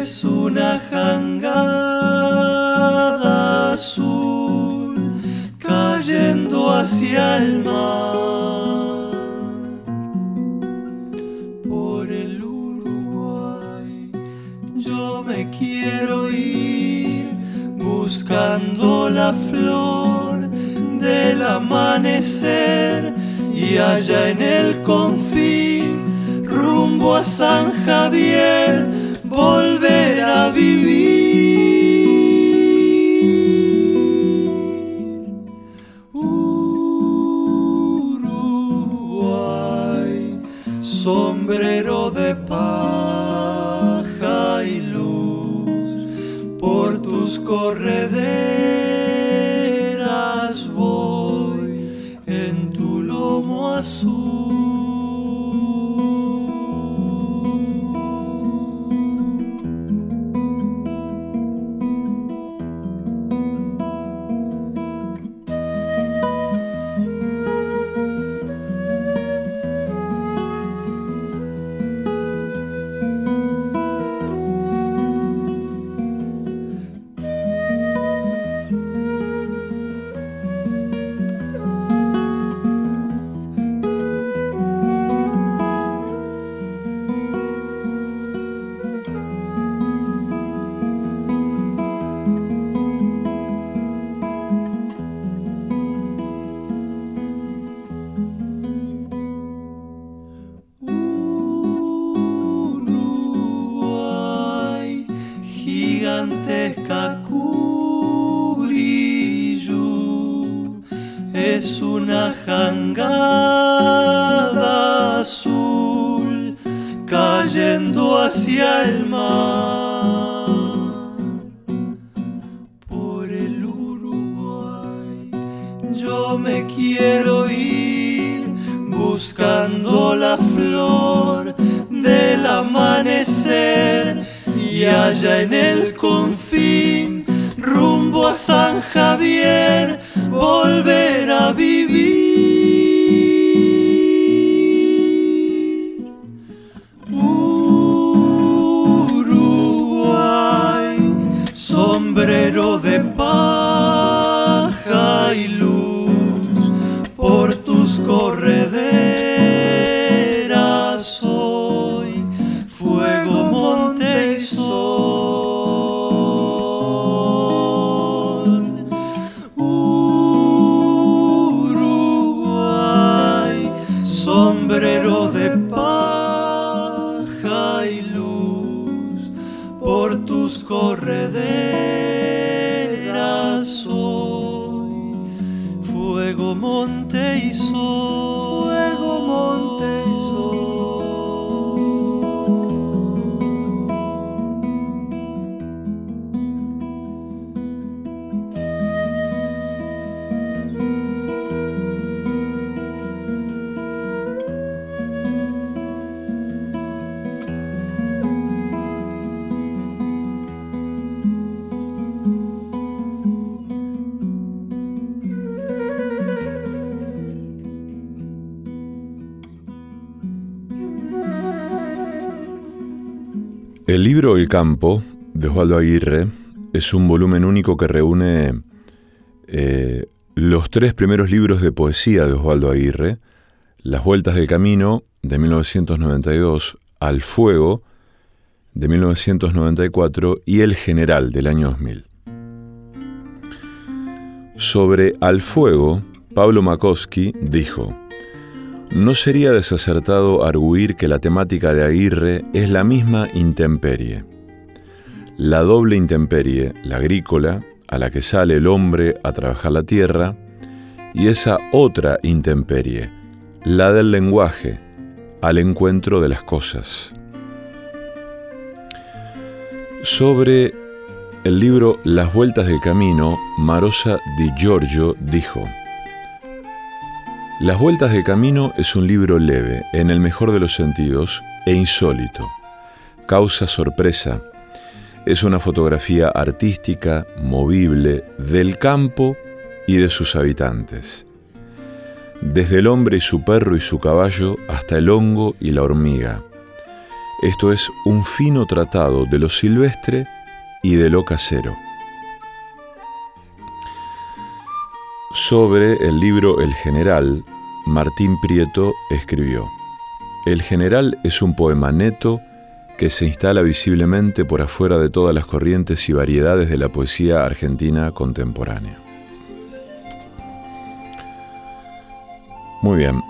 es una jangada azul cayendo hacia el mar. Por el Uruguay yo me quiero ir buscando la flor del amanecer y allá en el confín rumbo a San Javier volver a vivir. Hacia el mar. El libro El campo, de Osvaldo Aguirre, es un volumen único que reúne eh, los tres primeros libros de poesía de Osvaldo Aguirre, Las Vueltas del Camino, de 1992, Al Fuego, de 1994, y El General, del año 2000. Sobre Al Fuego, Pablo Makowski dijo, no sería desacertado arguir que la temática de Aguirre es la misma intemperie. La doble intemperie, la agrícola, a la que sale el hombre a trabajar la tierra, y esa otra intemperie, la del lenguaje, al encuentro de las cosas. Sobre el libro Las Vueltas del Camino, Marosa Di Giorgio dijo, Las Vueltas del Camino es un libro leve, en el mejor de los sentidos, e insólito. causa sorpresa. Es una fotografía artística, movible, del campo y de sus habitantes. Desde el hombre y su perro y su caballo hasta el hongo y la hormiga. Esto es un fino tratado de lo silvestre y de lo casero. Sobre el libro El General, Martín Prieto escribió, El General es un poema neto que se instala visiblemente por afuera de todas las corrientes y variedades de la poesía argentina contemporánea. Muy bien.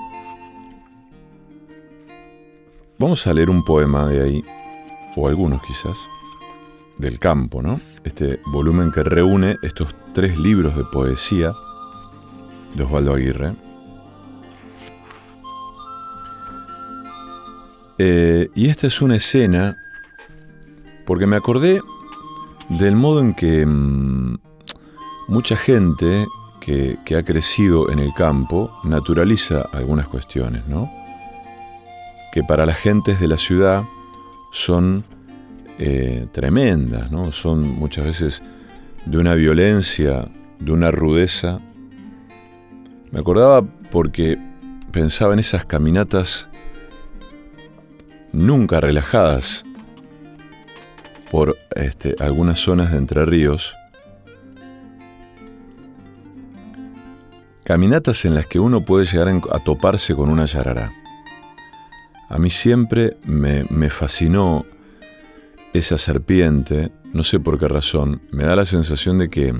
Vamos a leer un poema de ahí, o algunos quizás, del campo, ¿no? Este volumen que reúne estos tres libros de poesía de Osvaldo Aguirre. Eh, y esta es una escena, porque me acordé del modo en que mm, mucha gente que, ha crecido en el campo naturaliza algunas cuestiones, ¿no? Que para las gentes de la ciudad son eh, tremendas, ¿no? Son muchas veces de una violencia, de una rudeza me acordaba porque pensaba en esas caminatas nunca relajadas por este, algunas zonas de Entre Ríos. Caminatas en las que uno puede llegar a toparse con una yarará. A mí siempre me, me fascinó esa serpiente, no sé por qué razón, me da la sensación de que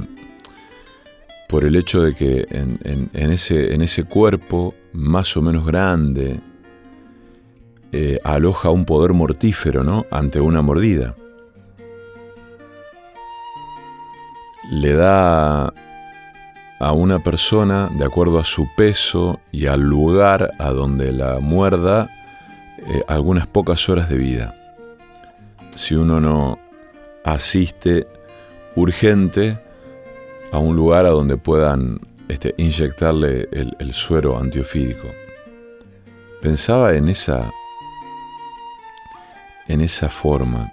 por el hecho de que en, ese, cuerpo más o menos grande eh, aloja un poder mortífero ¿no? ante una mordida. Le da a una persona, de acuerdo a su peso y al lugar a donde la muerda, eh, algunas pocas horas de vida. Si uno no asiste urgente, a un lugar a donde puedan este, inyectarle el, suero antiofídico. Pensaba en esa, en esa forma.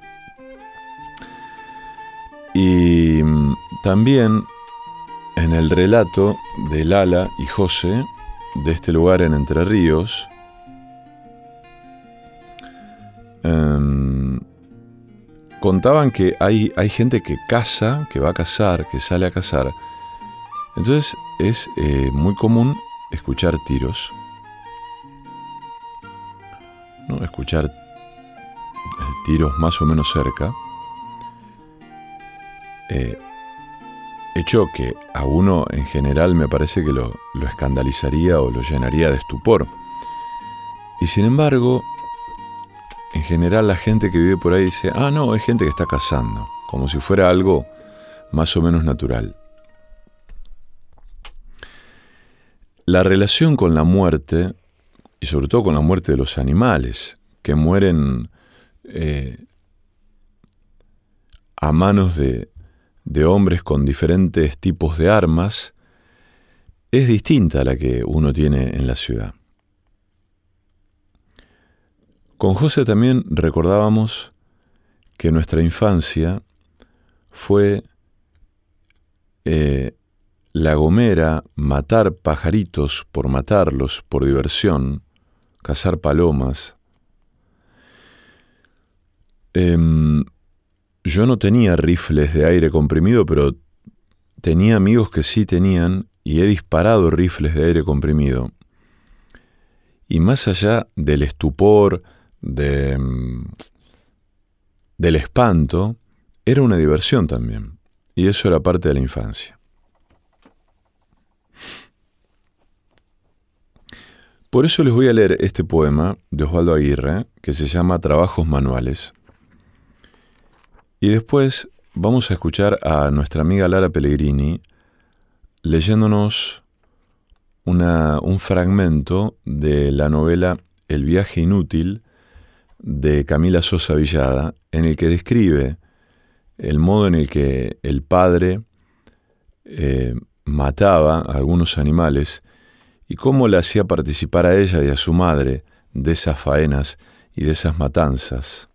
Y mm, también en el relato de Lala y José de este lugar en Entre Ríos, em, contaban que hay, hay gente que caza, que va a cazar, que sale a cazar. Entonces es eh, muy común escuchar tiros. ¿no? Escuchar eh, tiros más o menos cerca. Eh, hecho que a uno en general me parece que lo, lo escandalizaría o lo llenaría de estupor. Y sin embargo, en general la gente que vive por ahí dice, ah, no, es gente que está cazando, como si fuera algo más o menos natural. La relación con la muerte, y sobre todo con la muerte de los animales, que mueren eh, a manos de, de hombres con diferentes tipos de armas, es distinta a la que uno tiene en la ciudad. Con José también recordábamos que nuestra infancia fue eh, la gomera, matar pajaritos por matarlos, por diversión, cazar palomas. Em, yo no tenía rifles de aire comprimido, pero tenía amigos que sí tenían y he disparado rifles de aire comprimido. Y más allá del estupor, mm, del espanto, era una diversión también. Y eso era parte de la infancia. Por eso les voy a leer este poema de Osvaldo Aguirre, que se llama Trabajos Manuales. Y después vamos a escuchar a nuestra amiga Lara Pellegrini leyéndonos un fragmento de la novela El viaje inútil de Camila Sosa Villada, en el que describe el modo en el que el padre eh, mataba a algunos animales y cómo le hacía participar a ella y a su madre de esas faenas y de esas matanzas.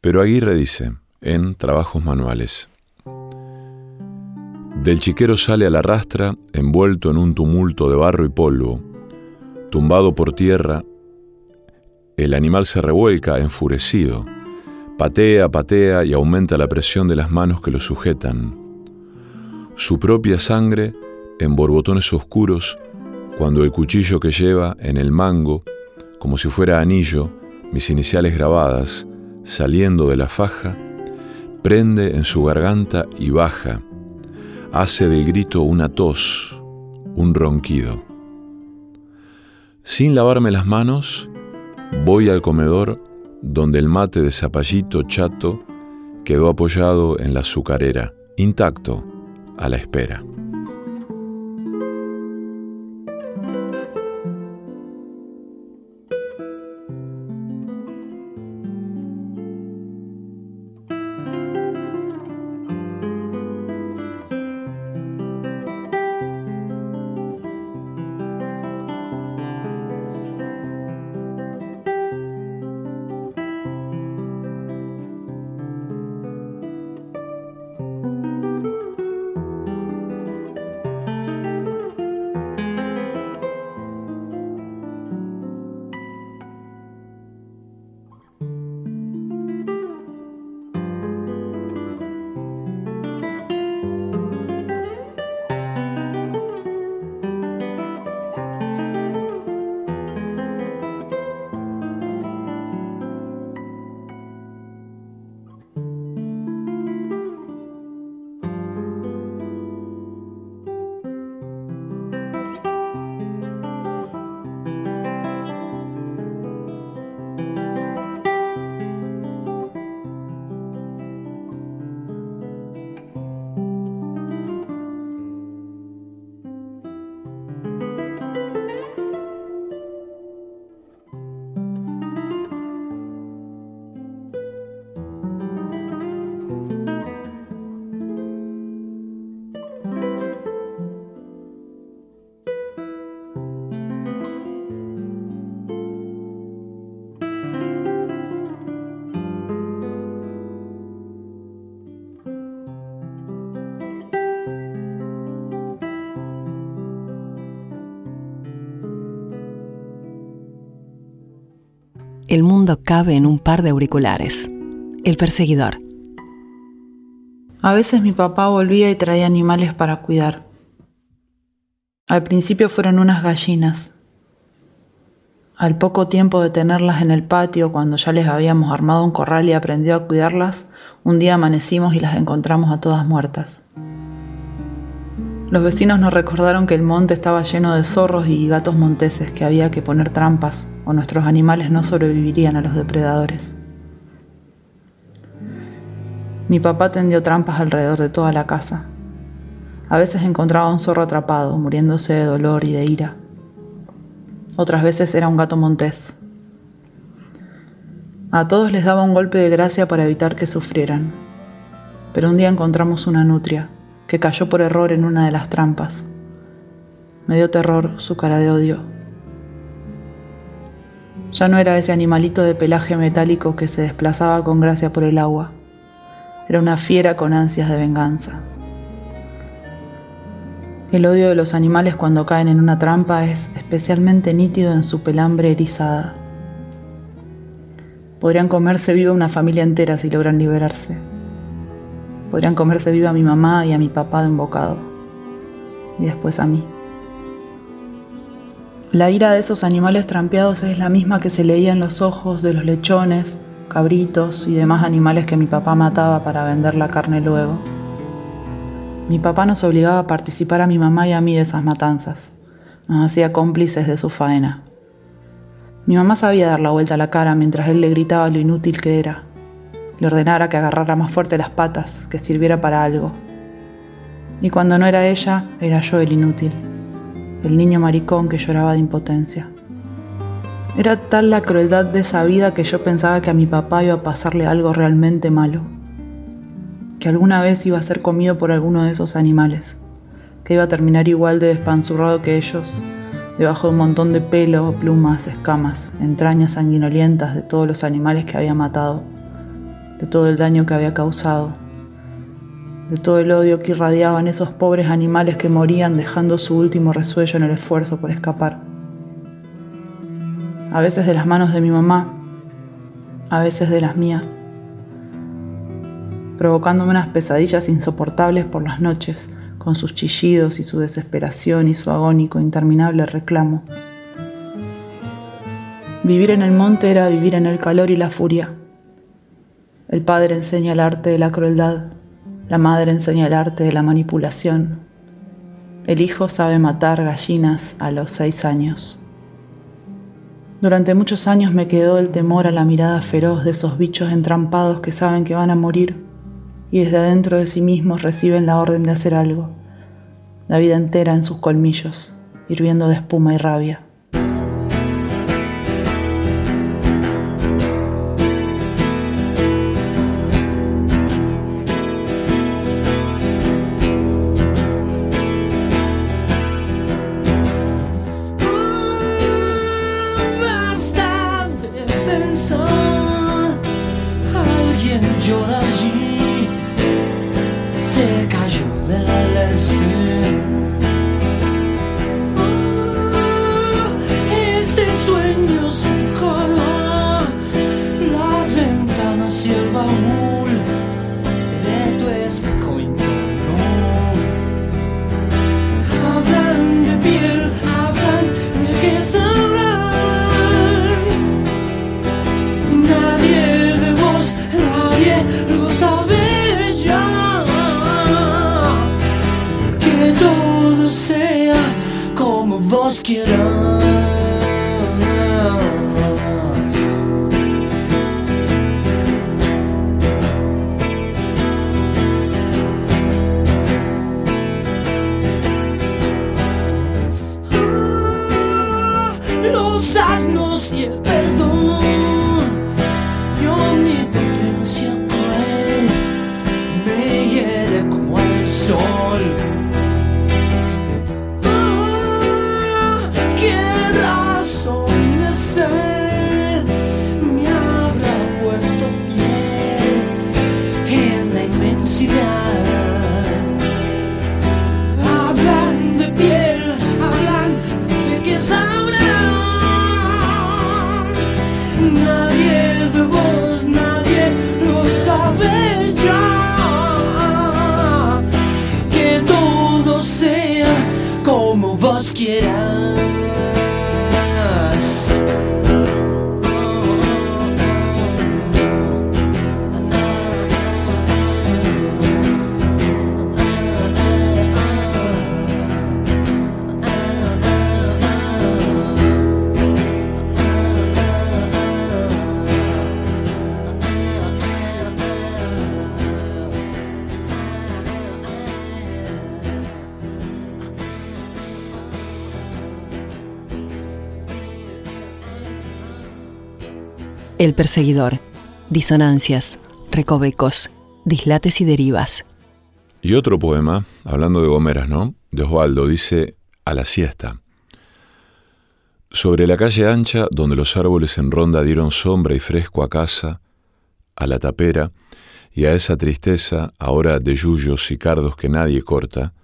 Pero Aguirre dice, en Trabajos Manuales, del chiquero sale a la rastra, envuelto en un tumulto de barro y polvo. Tumbado por tierra, el animal se revuelca enfurecido. Patea, patea y aumenta la presión de las manos que lo sujetan. Su propia sangre en borbotones oscuros cuando el cuchillo que lleva en el mango, como si fuera anillo, mis iniciales grabadas, saliendo de la faja, prende en su garganta y baja, hace del grito una tos, un ronquido. Sin lavarme las manos, voy al comedor donde el mate de zapallito chato quedó apoyado en la azucarera, intacto, a la espera. Cabe en un par de auriculares. El perseguidor. A veces mi papá volvía y traía animales para cuidar. Al principio fueron unas gallinas. Al poco tiempo de tenerlas en el patio, cuando ya les habíamos armado un corral y aprendido a cuidarlas, un día amanecimos y las encontramos a todas muertas. Los vecinos nos recordaron que el monte estaba lleno de zorros y gatos monteses, que había que poner trampas o nuestros animales no sobrevivirían a los depredadores. Mi papá tendió trampas alrededor de toda la casa. A veces encontraba un zorro atrapado, muriéndose de dolor y de ira. Otras veces era un gato montés. A todos les daba un golpe de gracia para evitar que sufrieran. Pero un día encontramos una nutria que cayó por error en una de las trampas. Me dio terror su cara de odio. Ya no era ese animalito de pelaje metálico que se desplazaba con gracia por el agua. Era una fiera con ansias de venganza. El odio de los animales cuando caen en una trampa es especialmente nítido en su pelambre erizada. Podrían comerse viva una familia entera si logran liberarse. Podrían comerse viva a mi mamá y a mi papá de un bocado. Y después a mí. La ira de esos animales trampeados es la misma que se leía en los ojos de los lechones, cabritos y demás animales que mi papá mataba para vender la carne luego. Mi papá nos obligaba a participar a mi mamá y a mí de esas matanzas. Nos hacía cómplices de su faena. Mi mamá sabía dar la vuelta a la cara mientras él le gritaba lo inútil que era le ordenara que agarrara más fuerte las patas, que sirviera para algo. Y cuando no era ella, era yo el inútil, el niño maricón que lloraba de impotencia. Era tal la crueldad de esa vida que yo pensaba que a mi papá iba a pasarle algo realmente malo, que alguna vez iba a ser comido por alguno de esos animales, que iba a terminar igual de despanzurrado que ellos, debajo de un montón de pelo, plumas, escamas, entrañas sanguinolientas de todos los animales que había matado de todo el daño que había causado, de todo el odio que irradiaban esos pobres animales que morían dejando su último resuello en el esfuerzo por escapar. A veces de las manos de mi mamá, a veces de las mías, provocándome unas pesadillas insoportables por las noches, con sus chillidos y su desesperación y su agónico interminable reclamo. Vivir en el monte era vivir en el calor y la furia. El padre enseña el arte de la crueldad, la madre enseña el arte de la manipulación. El hijo sabe matar gallinas a los seis años. Durante muchos años me quedó el temor a la mirada feroz de esos bichos entrampados que saben que van a morir y desde adentro de sí mismos reciben la orden de hacer algo, la vida entera en sus colmillos, hirviendo de espuma y rabia. Perseguidor. Disonancias, recovecos, dislates y derivas. Y otro poema, hablando de Gomeras, ¿no? De Osvaldo, dice A la siesta. Sobre la calle ancha, donde los árboles en ronda dieron sombra y fresco a casa, a la tapera, y a esa tristeza, ahora de yuyos y cardos que nadie corta,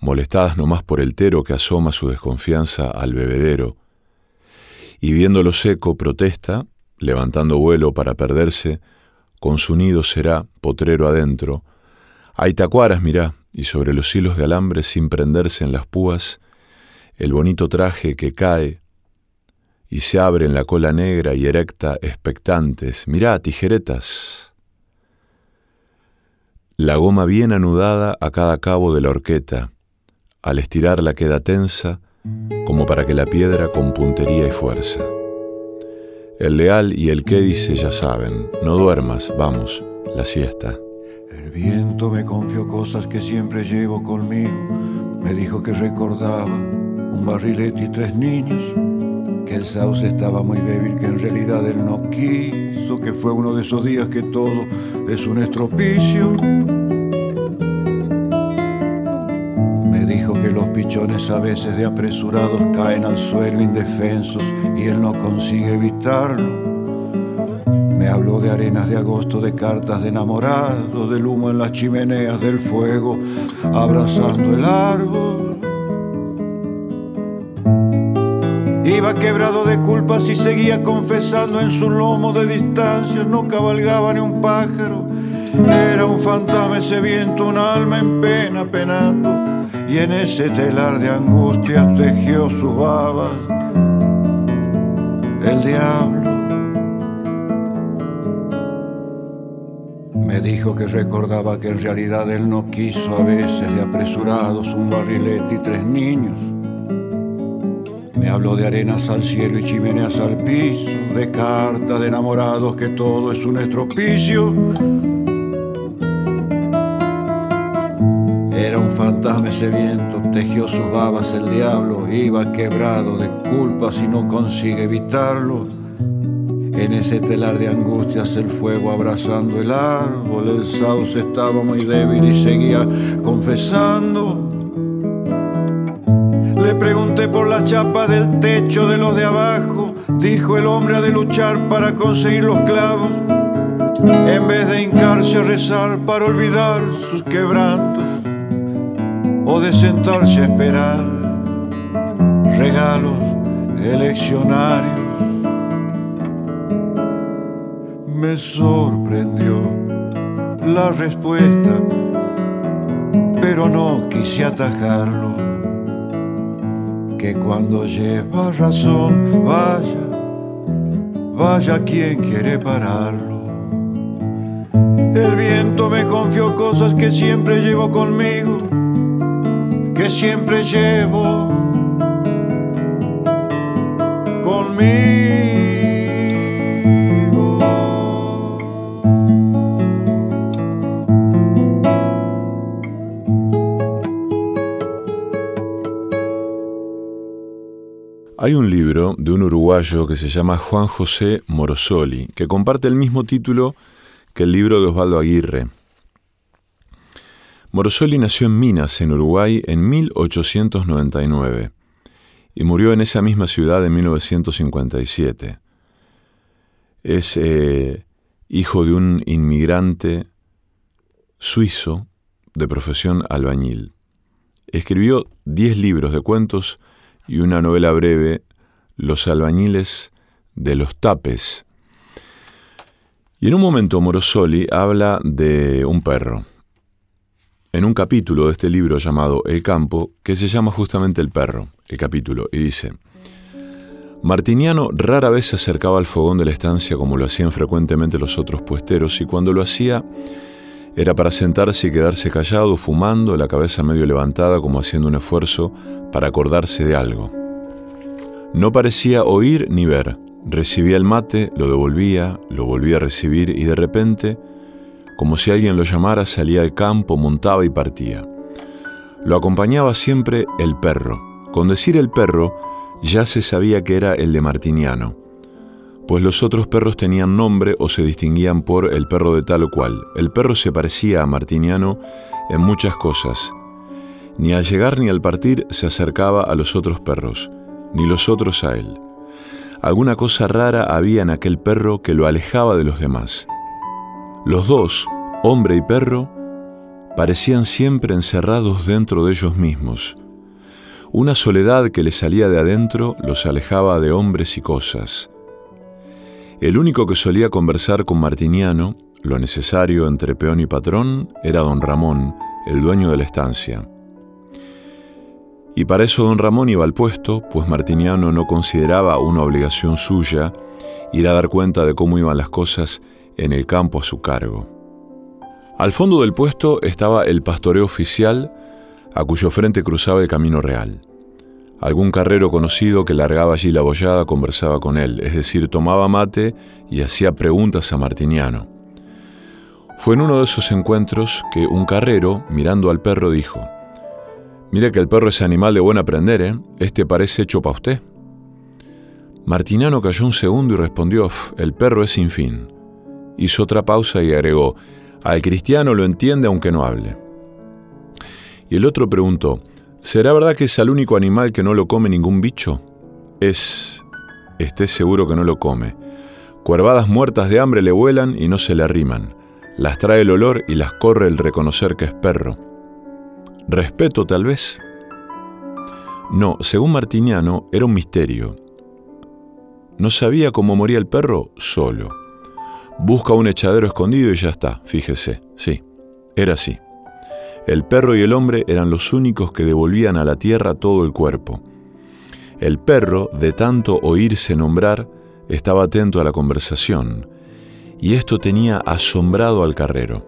molestadas nomás por el tero que asoma su desconfianza al bebedero, y viéndolo seco protesta levantando vuelo para perderse, con su nido será, potrero adentro. Hay tacuaras, mirá, y sobre los hilos de alambre sin prenderse en las púas, el bonito traje que cae y se abre en la cola negra y erecta expectantes. Mirá, tijeretas. La goma bien anudada a cada cabo de la horqueta, al estirarla queda tensa, como para que la piedra con puntería y fuerza. El leal y el que dice ya saben, no duermas, vamos, la siesta. El viento me confió cosas que siempre llevo conmigo. Me dijo que recordaba un barrilete y tres niños, que el sauce estaba muy débil, que en realidad él no quiso, que fue uno de esos días que todo es un estropicio dijo que los pichones a veces de apresurados caen al suelo indefensos y él no consigue evitarlo. Me habló de arenas de agosto, de cartas de enamorado, del humo en las chimeneas, del fuego, abrazando el árbol. Iba quebrado de culpas y seguía confesando en su lomo de distancia, no cabalgaba ni un pájaro. Era un fantasma ese viento, un alma en pena penando, y en ese telar de angustias tejió sus babas el diablo. Me dijo que recordaba que en realidad él no quiso a veces de apresurados un barrilete y tres niños. Me habló de arenas al cielo y chimeneas al piso, de cartas de enamorados que todo es un estropicio. Era un fantasma ese viento, tejió sus babas el diablo, iba quebrado de culpas y no consigue evitarlo. En ese telar de angustias el fuego abrazando el árbol, el sauce estaba muy débil y seguía confesando. Le pregunté por la chapa del techo de los de abajo, dijo el hombre ha de luchar para conseguir los clavos, en vez de hincarse a rezar para olvidar sus quebrantos o de sentarse a esperar regalos eleccionarios. Me sorprendió la respuesta, pero no quise atajarlo. Que cuando lleva razón, vaya, vaya quien quiere pararlo. El viento me confió cosas que siempre llevo conmigo que siempre llevo conmigo. Hay un libro de un uruguayo que se llama Juan José Morosoli, que comparte el mismo título que el libro de Osvaldo Aguirre. Morosoli nació en Minas, en Uruguay, en 1899 y murió en esa misma ciudad en 1957. Es eh, hijo de un inmigrante suizo de profesión albañil. Escribió diez libros de cuentos y una novela breve, Los albañiles de los tapes. Y en un momento Morosoli habla de un perro en un capítulo de este libro llamado El campo, que se llama justamente El perro, el capítulo, y dice, Martiniano rara vez se acercaba al fogón de la estancia como lo hacían frecuentemente los otros puesteros, y cuando lo hacía era para sentarse y quedarse callado, fumando, la cabeza medio levantada como haciendo un esfuerzo para acordarse de algo. No parecía oír ni ver, recibía el mate, lo devolvía, lo volvía a recibir y de repente como si alguien lo llamara, salía al campo, montaba y partía. Lo acompañaba siempre el perro. Con decir el perro, ya se sabía que era el de Martiniano, pues los otros perros tenían nombre o se distinguían por el perro de tal o cual. El perro se parecía a Martiniano en muchas cosas. Ni al llegar ni al partir se acercaba a los otros perros, ni los otros a él. Alguna cosa rara había en aquel perro que lo alejaba de los demás. Los dos, hombre y perro, parecían siempre encerrados dentro de ellos mismos. Una soledad que les salía de adentro los alejaba de hombres y cosas. El único que solía conversar con Martiniano, lo necesario entre peón y patrón, era don Ramón, el dueño de la estancia. Y para eso don Ramón iba al puesto, pues Martiniano no consideraba una obligación suya ir a dar cuenta de cómo iban las cosas en el campo a su cargo. Al fondo del puesto estaba el pastoreo oficial, a cuyo frente cruzaba el camino real. Algún carrero conocido que largaba allí la bollada conversaba con él, es decir, tomaba mate y hacía preguntas a Martiniano. Fue en uno de esos encuentros que un carrero, mirando al perro, dijo, Mire que el perro es animal de buen aprender, ¿eh? Este parece hecho para usted. Martiniano cayó un segundo y respondió, el perro es sin fin hizo otra pausa y agregó, al cristiano lo entiende aunque no hable. Y el otro preguntó, ¿será verdad que es el único animal que no lo come ningún bicho? Es, esté seguro que no lo come. Cuervadas muertas de hambre le vuelan y no se le arriman. Las trae el olor y las corre el reconocer que es perro. ¿Respeto tal vez? No, según Martiniano, era un misterio. No sabía cómo moría el perro solo. Busca un echadero escondido y ya está, fíjese, sí, era así. El perro y el hombre eran los únicos que devolvían a la tierra todo el cuerpo. El perro, de tanto oírse nombrar, estaba atento a la conversación, y esto tenía asombrado al carrero.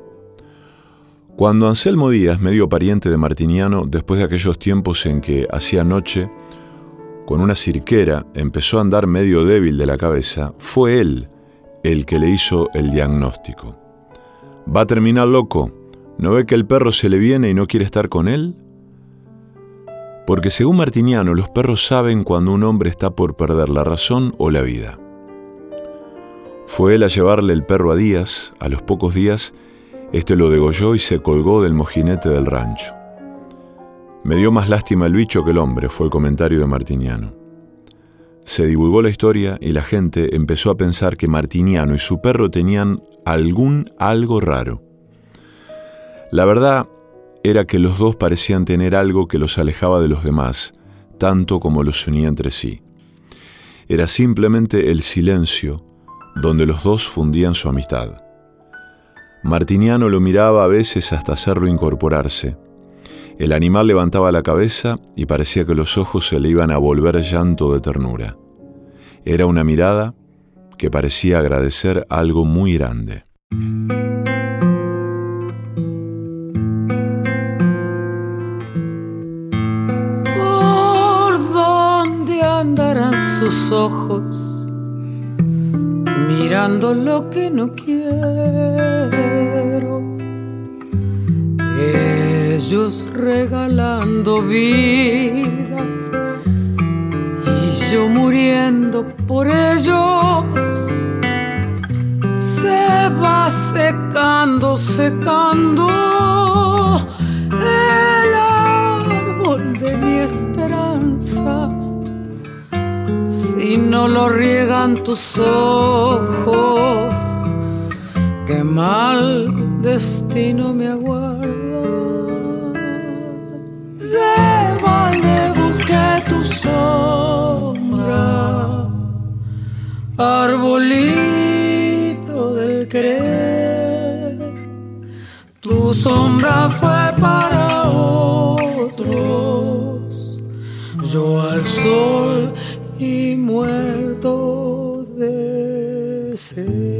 Cuando Anselmo Díaz, medio pariente de Martiniano, después de aquellos tiempos en que hacía noche, con una cirquera empezó a andar medio débil de la cabeza, fue él el que le hizo el diagnóstico. ¿Va a terminar loco? ¿No ve que el perro se le viene y no quiere estar con él? Porque según Martiniano, los perros saben cuando un hombre está por perder la razón o la vida. Fue él a llevarle el perro a Díaz, a los pocos días, este lo degolló y se colgó del mojinete del rancho. Me dio más lástima el bicho que el hombre, fue el comentario de Martiniano. Se divulgó la historia y la gente empezó a pensar que Martiniano y su perro tenían algún algo raro. La verdad era que los dos parecían tener algo que los alejaba de los demás, tanto como los unía entre sí. Era simplemente el silencio donde los dos fundían su amistad. Martiniano lo miraba a veces hasta hacerlo incorporarse. El animal levantaba la cabeza y parecía que los ojos se le iban a volver llanto de ternura. Era una mirada que parecía agradecer algo muy grande. ¿Por dónde andarán sus ojos? mirando lo que no quiero. Ellos regalando vida y yo muriendo por ellos. Se va secando, secando el árbol de mi esperanza y no lo riegan tus ojos, qué mal destino me aguarda. Fue para otros, yo al sol y muerto de sed.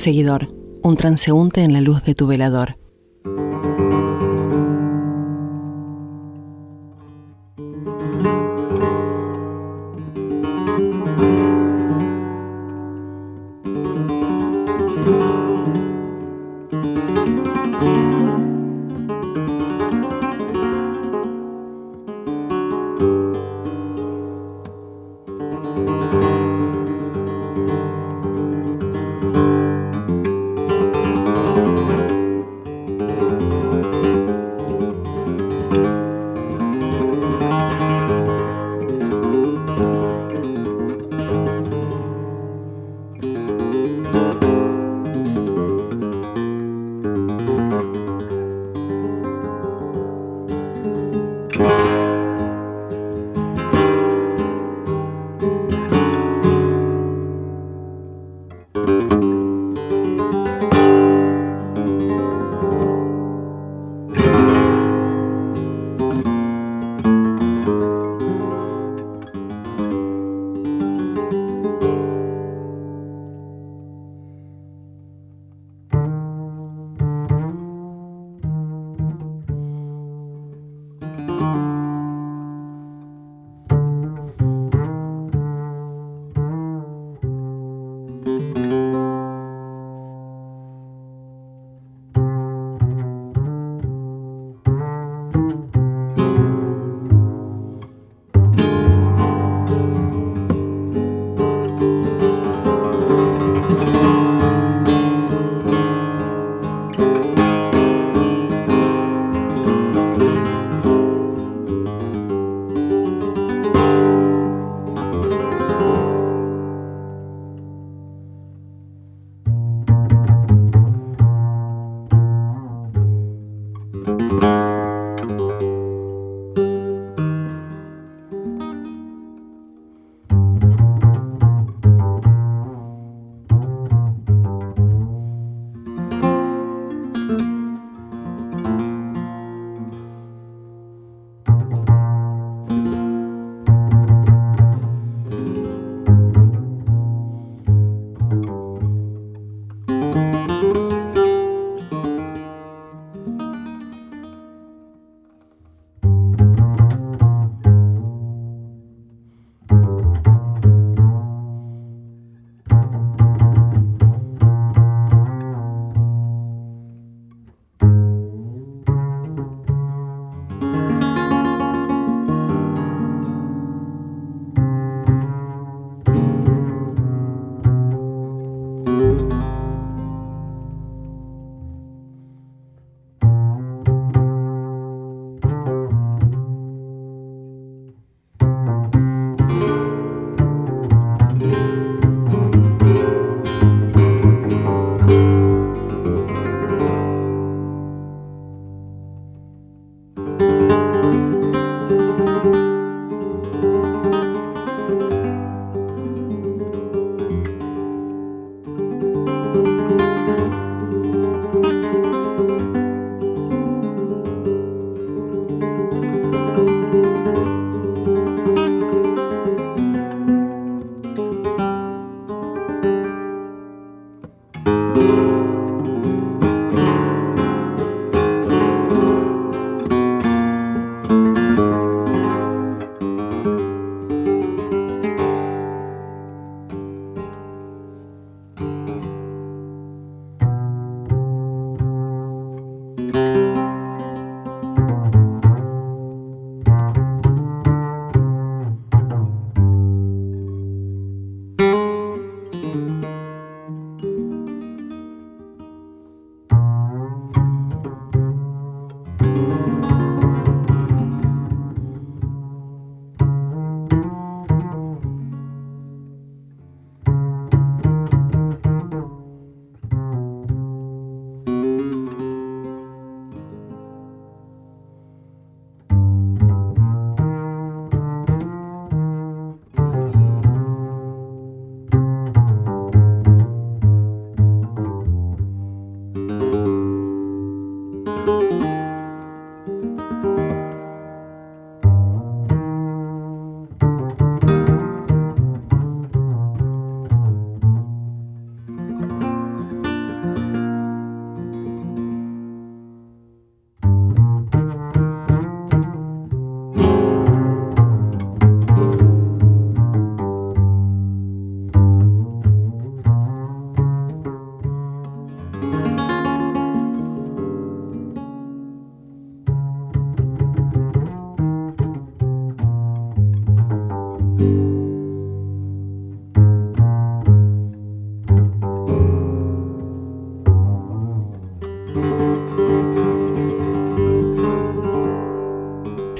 El perseguidor, un transeúnte en la luz de tu velador.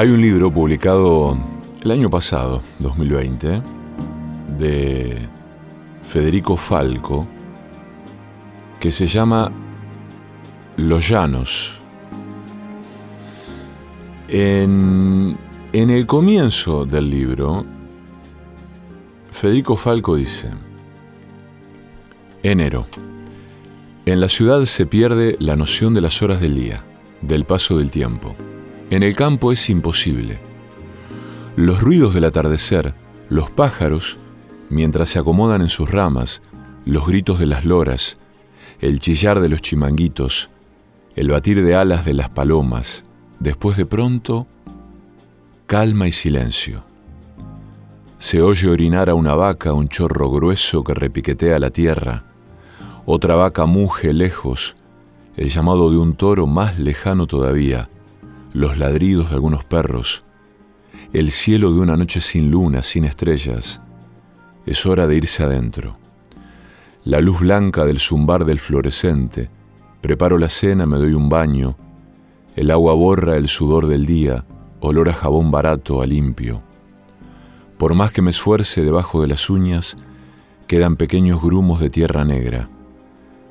Hay un libro publicado el año pasado, 2020, de Federico Falco, que se llama Los Llanos. En, en el comienzo del libro, Federico Falco dice, Enero. En la ciudad se pierde la noción de las horas del día, del paso del tiempo. En el campo es imposible. Los ruidos del atardecer, los pájaros, mientras se acomodan en sus ramas, los gritos de las loras, el chillar de los chimanguitos, el batir de alas de las palomas, después de pronto, calma y silencio. Se oye orinar a una vaca un chorro grueso que repiquetea la tierra, otra vaca muge lejos, el llamado de un toro más lejano todavía, los ladridos de algunos perros, el cielo de una noche sin luna, sin estrellas. Es hora de irse adentro. La luz blanca del zumbar del fluorescente. Preparo la cena, me doy un baño. El agua borra el sudor del día, olor a jabón barato, a limpio. Por más que me esfuerce debajo de las uñas, quedan pequeños grumos de tierra negra.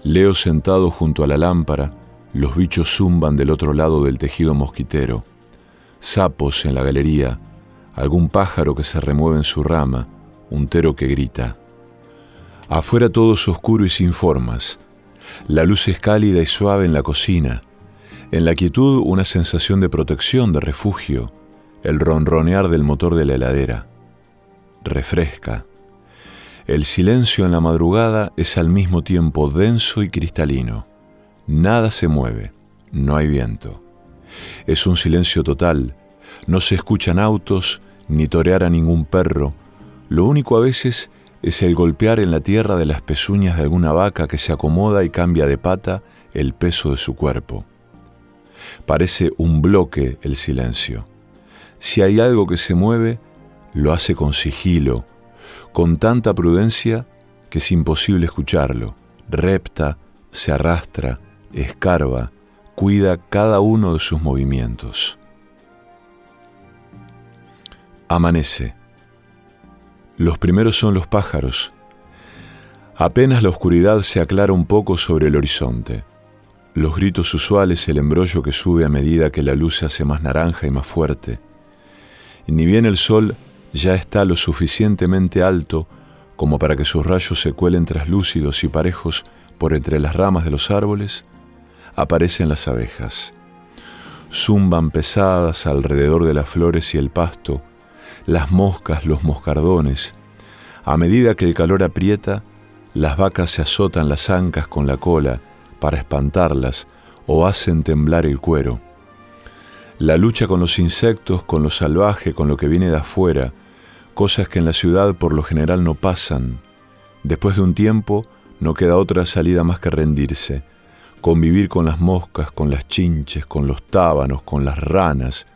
Leo sentado junto a la lámpara, los bichos zumban del otro lado del tejido mosquitero. Sapos en la galería, algún pájaro que se remueve en su rama, un tero que grita. Afuera todo es oscuro y sin formas. La luz es cálida y suave en la cocina. En la quietud una sensación de protección, de refugio, el ronronear del motor de la heladera. Refresca. El silencio en la madrugada es al mismo tiempo denso y cristalino. Nada se mueve, no hay viento. Es un silencio total, no se escuchan autos ni torear a ningún perro. Lo único a veces es el golpear en la tierra de las pezuñas de alguna vaca que se acomoda y cambia de pata el peso de su cuerpo. Parece un bloque el silencio. Si hay algo que se mueve, lo hace con sigilo, con tanta prudencia que es imposible escucharlo. Repta, se arrastra, escarba, cuida cada uno de sus movimientos. Amanece. Los primeros son los pájaros. Apenas la oscuridad se aclara un poco sobre el horizonte. Los gritos usuales, el embrollo que sube a medida que la luz se hace más naranja y más fuerte. Ni bien el sol ya está lo suficientemente alto como para que sus rayos se cuelen traslúcidos y parejos por entre las ramas de los árboles, aparecen las abejas. Zumban pesadas alrededor de las flores y el pasto, las moscas, los moscardones. A medida que el calor aprieta, las vacas se azotan las ancas con la cola para espantarlas o hacen temblar el cuero. La lucha con los insectos, con lo salvaje, con lo que viene de afuera, cosas que en la ciudad por lo general no pasan. Después de un tiempo, no queda otra salida más que rendirse, convivir con las moscas, con las chinches, con los tábanos, con las ranas,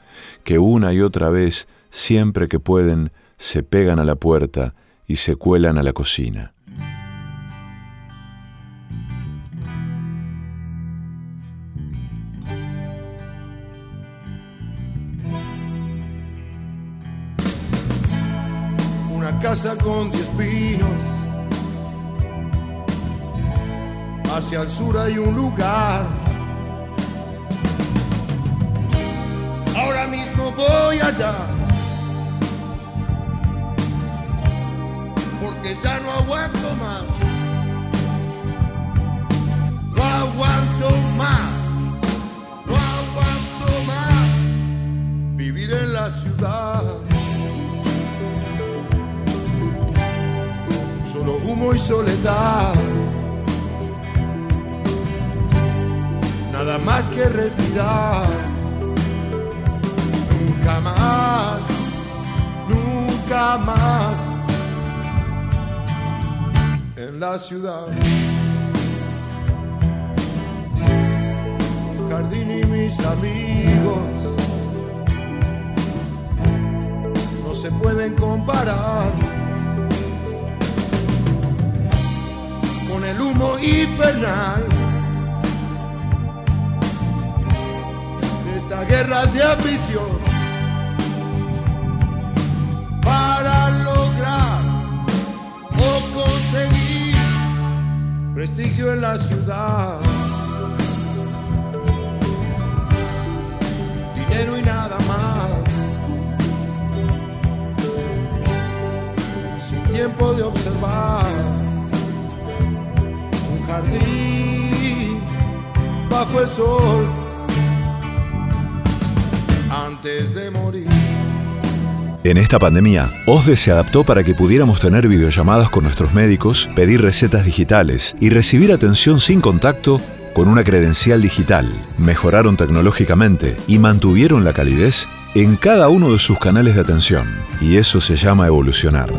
que una y otra vez, siempre que pueden, se pegan a la puerta y se cuelan a la cocina. Una casa con diez pinos hacia el sur hay un lugar. Ahora mismo voy allá. Porque ya no aguanto más. No aguanto más. No aguanto más. Vivir en la ciudad. Solo humo y soledad. Nada más que respirar. Nunca más, nunca más en la ciudad. Un jardín y mis amigos no se pueden comparar. Con el humo infernal la guerra de ambición para lograr o conseguir prestigio en la ciudad. Dinero y nada más. Sin tiempo de observar un jardín bajo el sol antes de morir. En esta pandemia, OSDE se adaptó para que pudiéramos tener videollamadas con nuestros médicos, pedir recetas digitales y recibir atención sin contacto con una credencial digital. Mejoraron tecnológicamente y mantuvieron la calidez en cada uno de sus canales de atención. Y eso se llama evolucionar.